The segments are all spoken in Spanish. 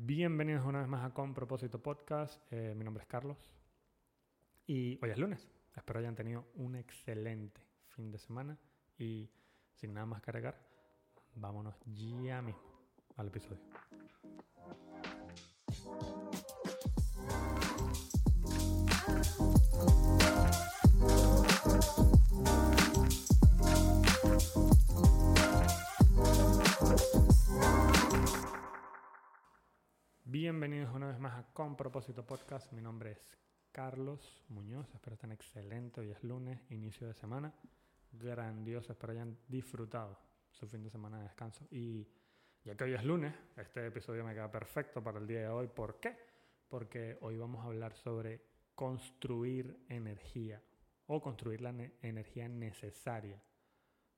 Bienvenidos una vez más a Con Propósito Podcast. Eh, mi nombre es Carlos y hoy es lunes. Espero hayan tenido un excelente fin de semana y sin nada más que agregar, vámonos ya mismo al episodio. Bienvenidos una vez más a Con Propósito Podcast. Mi nombre es Carlos Muñoz. Espero estén excelentes. Hoy es lunes, inicio de semana. Grandioso. Espero hayan disfrutado su fin de semana de descanso. Y ya que hoy es lunes, este episodio me queda perfecto para el día de hoy. ¿Por qué? Porque hoy vamos a hablar sobre construir energía o construir la energía necesaria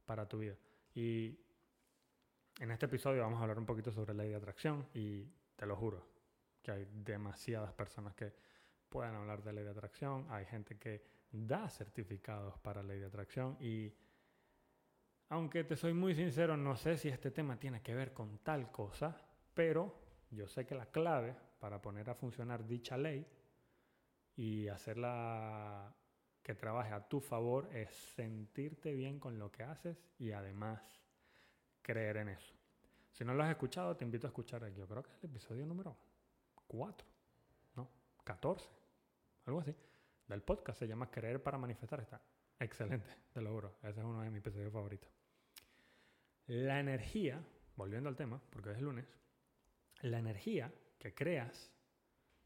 para tu vida. Y en este episodio vamos a hablar un poquito sobre la ley de atracción y te lo juro que hay demasiadas personas que pueden hablar de ley de atracción, hay gente que da certificados para ley de atracción y aunque te soy muy sincero, no sé si este tema tiene que ver con tal cosa, pero yo sé que la clave para poner a funcionar dicha ley y hacerla que trabaje a tu favor es sentirte bien con lo que haces y además creer en eso. Si no lo has escuchado, te invito a escuchar, yo creo que es el episodio número 4, ¿no? 14 algo así, del podcast. Se llama Creer para Manifestar. Está excelente, te lo juro. Ese es uno de mis episodios favoritos. La energía, volviendo al tema, porque es lunes, la energía que creas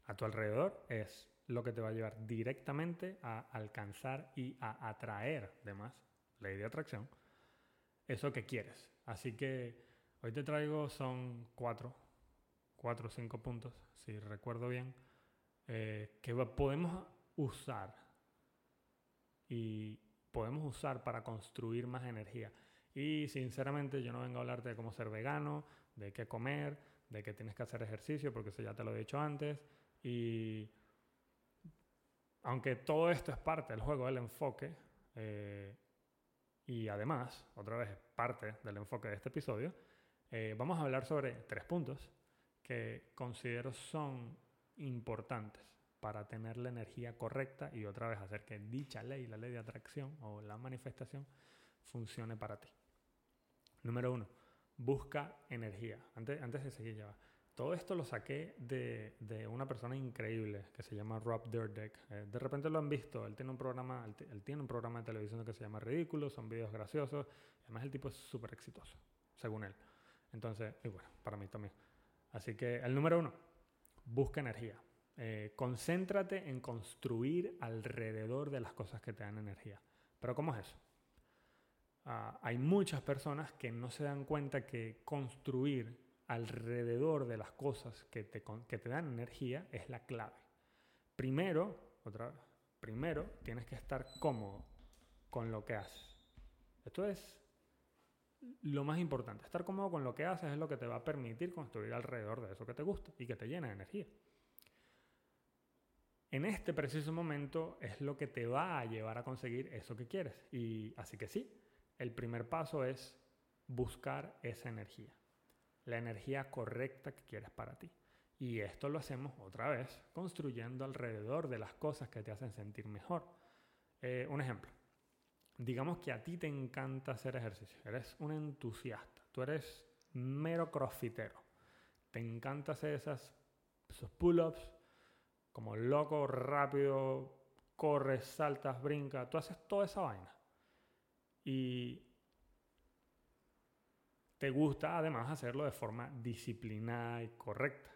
a tu alrededor es lo que te va a llevar directamente a alcanzar y a atraer, además, ley de atracción, eso que quieres. Así que hoy te traigo, son cuatro, cuatro o cinco puntos, si recuerdo bien, eh, que podemos usar y podemos usar para construir más energía. Y sinceramente yo no vengo a hablarte de cómo ser vegano, de qué comer, de que tienes que hacer ejercicio, porque eso ya te lo he dicho antes. Y aunque todo esto es parte del juego del enfoque, eh, y además, otra vez, parte del enfoque de este episodio, eh, vamos a hablar sobre tres puntos que considero son importantes para tener la energía correcta y otra vez hacer que dicha ley, la ley de atracción o la manifestación, funcione para ti. Número uno, busca energía. Antes, antes de seguir ya Todo esto lo saqué de, de, una persona increíble que se llama Rob Dyrdek. Eh, de repente lo han visto. Él tiene un programa, él, tiene un programa de televisión que se llama Ridículo. Son videos graciosos. Además el tipo es súper exitoso, según él. Entonces, y bueno, para mí también. Así que el número uno, busca energía. Eh, concéntrate en construir alrededor de las cosas que te dan energía. Pero ¿cómo es eso? Ah, hay muchas personas que no se dan cuenta que construir alrededor de las cosas que te, que te dan energía es la clave. Primero, otra primero tienes que estar cómodo con lo que haces. Esto es lo más importante. Estar cómodo con lo que haces es lo que te va a permitir construir alrededor de eso que te gusta y que te llena de energía. En este preciso momento es lo que te va a llevar a conseguir eso que quieres. Y así que sí, el primer paso es buscar esa energía, la energía correcta que quieres para ti. Y esto lo hacemos otra vez construyendo alrededor de las cosas que te hacen sentir mejor. Eh, un ejemplo, digamos que a ti te encanta hacer ejercicio, eres un entusiasta, tú eres mero crossfitero, te encanta hacer esas, esos pull-ups como loco, rápido, corres, saltas, brincas, tú haces toda esa vaina. Y te gusta además hacerlo de forma disciplinada y correcta.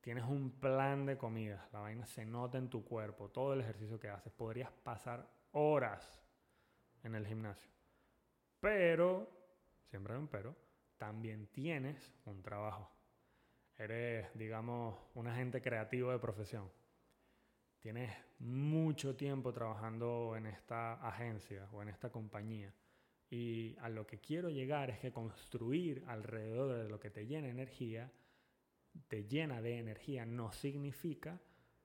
Tienes un plan de comida, la vaina se nota en tu cuerpo, todo el ejercicio que haces. Podrías pasar horas en el gimnasio. Pero, siempre hay un pero, también tienes un trabajo. Eres, digamos, un agente creativo de profesión. Tienes mucho tiempo trabajando en esta agencia o en esta compañía. Y a lo que quiero llegar es que construir alrededor de lo que te llena energía, te llena de energía, no significa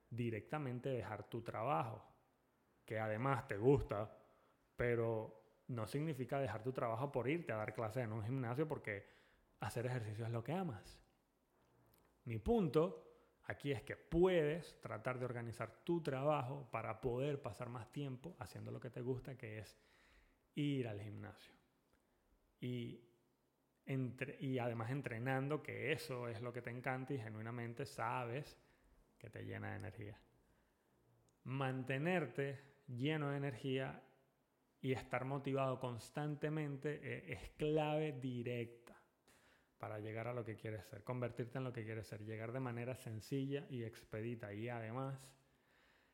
directamente dejar tu trabajo, que además te gusta, pero no significa dejar tu trabajo por irte a dar clases en un gimnasio porque hacer ejercicio es lo que amas. Mi punto aquí es que puedes tratar de organizar tu trabajo para poder pasar más tiempo haciendo lo que te gusta, que es ir al gimnasio. Y, y además entrenando, que eso es lo que te encanta y genuinamente sabes que te llena de energía. Mantenerte lleno de energía y estar motivado constantemente eh, es clave directa para llegar a lo que quieres ser, convertirte en lo que quieres ser, llegar de manera sencilla y expedita y además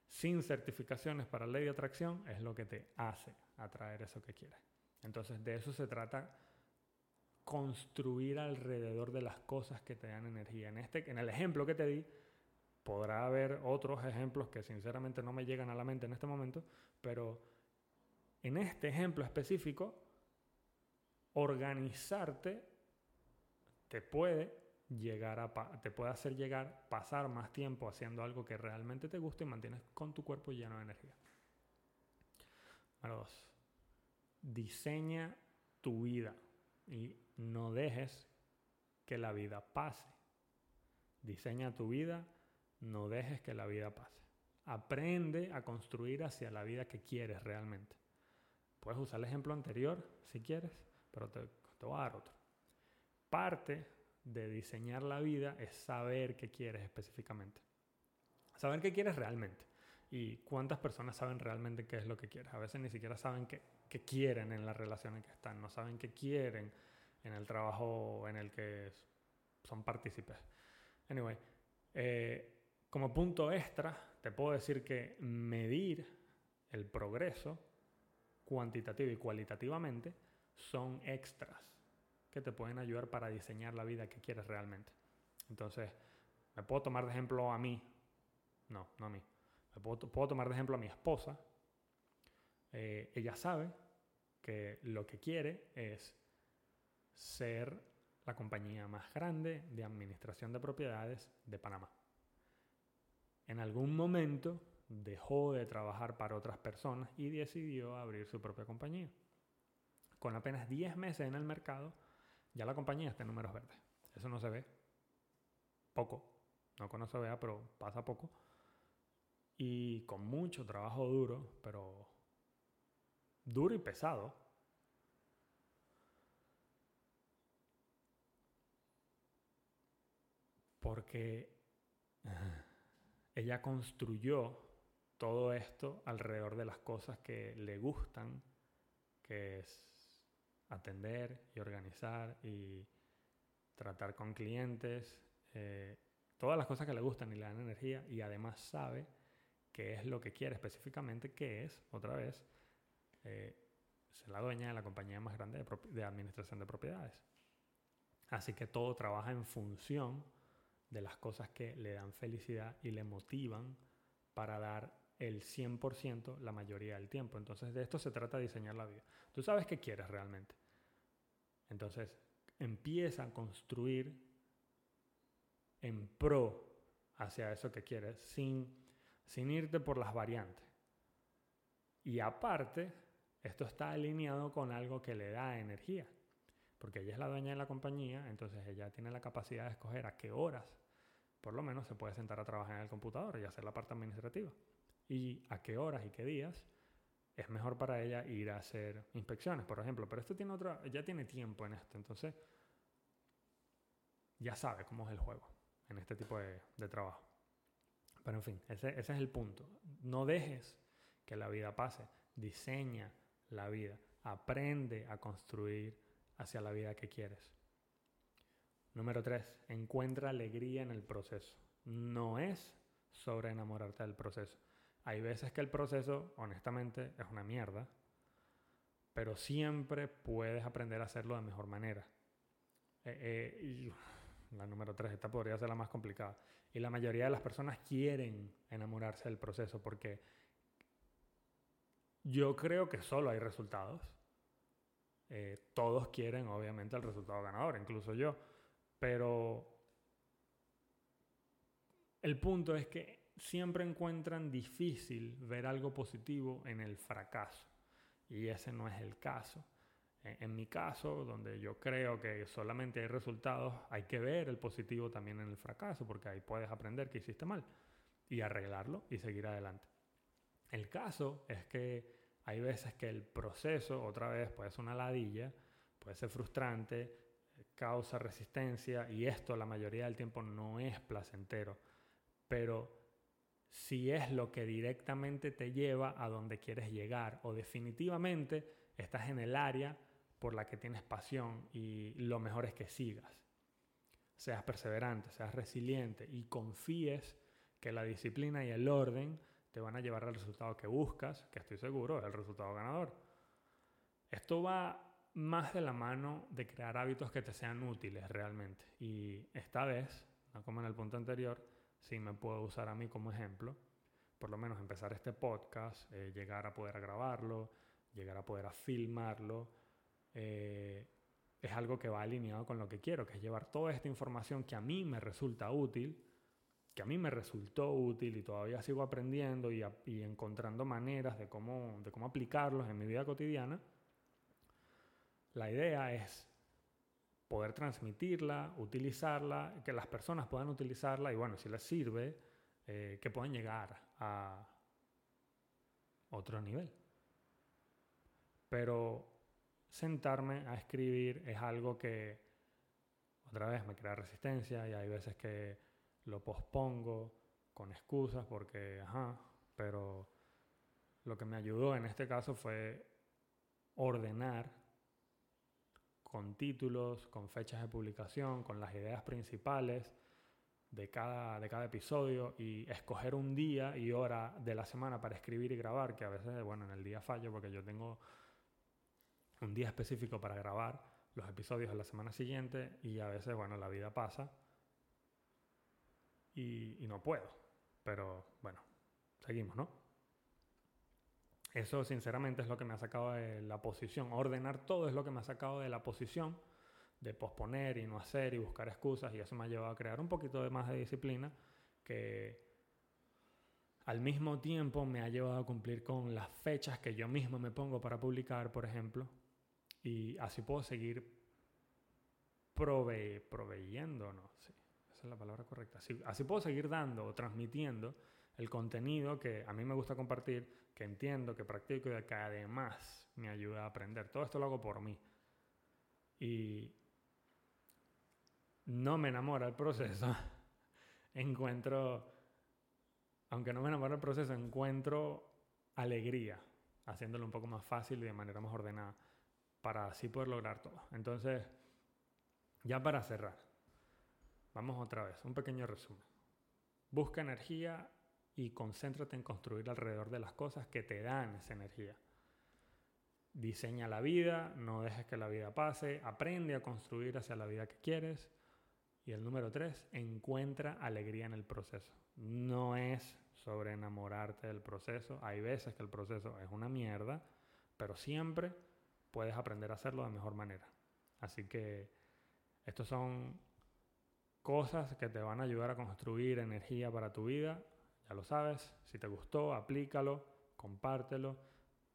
sin certificaciones para ley de atracción es lo que te hace atraer eso que quieres. Entonces de eso se trata construir alrededor de las cosas que te dan energía. En este en el ejemplo que te di podrá haber otros ejemplos que sinceramente no me llegan a la mente en este momento, pero en este ejemplo específico, organizarte te puede llegar a te puede hacer llegar pasar más tiempo haciendo algo que realmente te gusta y mantienes con tu cuerpo lleno de energía. Número dos, diseña tu vida y no dejes que la vida pase. Diseña tu vida, no dejes que la vida pase. Aprende a construir hacia la vida que quieres realmente. Puedes usar el ejemplo anterior si quieres, pero te, voy a dar otro. Parte de diseñar la vida es saber qué quieres específicamente. Saber qué quieres realmente. Y cuántas personas saben realmente qué es lo que quieres. A veces ni siquiera saben qué, quieren en la relación en que están. No saben qué quieren en el trabajo en el que son partícipes. Anyway, eh, como punto extra, te puedo decir que medir el progreso cuantitativa y cualitativamente son extras que te pueden ayudar para diseñar la vida que quieres realmente. Entonces, me puedo tomar de ejemplo a mí, no, no a mí, me puedo, tomar de ejemplo a mi esposa. Eh, ella sabe que lo que quiere es ser la compañía más grande de administración de propiedades de Panamá. En algún momento dejó de trabajar para otras personas y decidió abrir su propia compañía. Con apenas 10 meses en el mercado, ya la compañía está en números verdes. Eso no se ve. Poco. No que no se vea, pero pasa poco. Y con mucho trabajo duro, pero duro y pesado. Porque ella construyó todo esto alrededor de las cosas que le gustan, que es atender y organizar y tratar con clientes, eh, todas las cosas que le gustan y le dan energía y además sabe qué es lo que quiere específicamente, que es, otra vez, eh, ser la dueña de la compañía más grande de, de administración de propiedades. Así que todo trabaja en función de las cosas que le dan felicidad y le motivan para dar el 100% la mayoría del tiempo. Entonces de esto se trata de diseñar la vida. Tú sabes qué quieres realmente. Entonces empieza a construir en pro hacia eso que quieres sin, sin irte por las variantes. Y aparte, esto está alineado con algo que le da energía. Porque ella es la dueña de la compañía, entonces ella tiene la capacidad de escoger a qué horas, por lo menos, se puede sentar a trabajar en el computador y hacer la parte administrativa y a qué horas y qué días es mejor para ella ir a hacer inspecciones, por ejemplo. Pero esto tiene otra, ya tiene tiempo en esto, entonces ya sabe cómo es el juego en este tipo de, trabajo. Pero en fin, ese, ese es el punto. No dejes que la vida pase, diseña la vida, aprende a construir hacia la vida que quieres. Número tres, encuentra alegría en el proceso. No es sobre enamorarte del proceso. Hay veces que el proceso, honestamente, es una mierda, pero siempre puedes aprender a hacerlo de mejor manera. Eh, eh, y la número tres, esta podría ser la más complicada. Y la mayoría de las personas quieren enamorarse del proceso porque yo creo que solo hay resultados. Eh, todos quieren, obviamente, el resultado ganador, incluso yo. Pero el punto es que siempre encuentran difícil ver algo positivo en el fracaso. Y ese no es el caso. En mi caso, donde yo creo que solamente hay resultados, hay que ver el positivo también en el fracaso, porque ahí puedes aprender que hiciste mal y arreglarlo y seguir adelante. El caso es que hay veces que el proceso, otra vez, puede ser una ladilla, puede ser frustrante, causa resistencia y esto la mayoría del tiempo no es placentero, pero si es lo que directamente te lleva a donde quieres llegar o definitivamente estás en el área por la que tienes pasión y lo mejor es que sigas. Seas perseverante, seas resiliente y confíes que la disciplina y el orden te van a llevar al resultado que buscas, que estoy seguro es el resultado ganador. Esto va más de la mano de crear hábitos que te sean útiles realmente. Y esta vez, como en el punto anterior, sí me puedo usar a mí como ejemplo. Por lo menos empezar este podcast, eh, llegar a poder grabarlo, llegar a poder filmarlo, eh, es algo que va alineado con lo que quiero, que es llevar toda esta información que a mí me resulta útil, que a mí me resultó útil y todavía sigo aprendiendo y, encontrando maneras de cómo, de cómo aplicarlos en mi vida cotidiana. La idea es poder transmitirla, utilizarla, que las personas puedan utilizarla y bueno, si les sirve, eh, que puedan llegar a otro nivel. Pero sentarme a escribir es algo que otra vez me crea resistencia y hay veces que lo pospongo con excusas porque, ajá, pero lo que me ayudó en este caso fue ordenar con títulos, con fechas de publicación, con las ideas principales de cada, de cada episodio y escoger un día y hora de la semana para escribir y grabar, que a veces, bueno, en el día fallo porque yo tengo un día específico para grabar los episodios de la semana siguiente y a veces, bueno, la vida pasa y, no puedo. Pero bueno, seguimos, ¿no? Eso sinceramente es lo que me ha sacado de la posición. Ordenar todo es lo que me ha sacado de la posición de posponer y no hacer y buscar excusas y eso me ha llevado a crear un poquito de más de disciplina que al mismo tiempo me ha llevado a cumplir con las fechas que yo mismo me pongo para publicar, por ejemplo, y así puedo seguir prove proveyendo, ¿no? Sí, esa es la palabra correcta. Así puedo seguir dando o transmitiendo el contenido que a mí me gusta compartir, que entiendo, que practico y que además me ayuda a aprender. Todo esto lo hago por mí. Y no me enamora el proceso. encuentro, aunque no me enamora el proceso, encuentro alegría haciéndolo un poco más fácil y de manera más ordenada para así poder lograr todo. Entonces, ya para cerrar, vamos otra vez, un pequeño resumen. Busca energía y concéntrate en construir alrededor de las cosas que te dan esa energía. Diseña la vida, no dejes que la vida pase, aprende a construir hacia la vida que quieres. Y el número tres, encuentra alegría en el proceso. No es sobre enamorarte del proceso. Hay veces que el proceso es una mierda, pero siempre puedes aprender a hacerlo de mejor manera. Así que estos son cosas que te van a ayudar a construir energía para tu vida. Ya lo sabes, si te gustó, aplícalo, compártelo,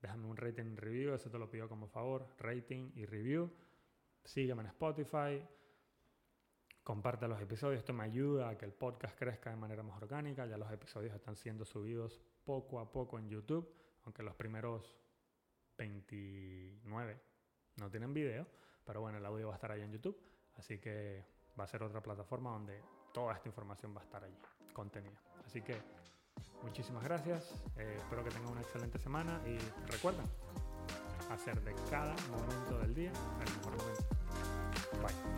déjame un rating y review, eso te lo pido como favor, rating y review. Sígueme en Spotify, comparte los episodios, esto me ayuda a que el podcast crezca de manera más orgánica, ya los episodios están siendo subidos poco a poco en YouTube, aunque los primeros 29 no tienen video, pero bueno, el audio va a estar ahí en YouTube, así que va a ser otra plataforma donde toda esta información va a estar allí, contenido. Así que muchísimas gracias, eh, espero que tengan una excelente semana y recuerden hacer de cada momento del día el mejor momento. Bye.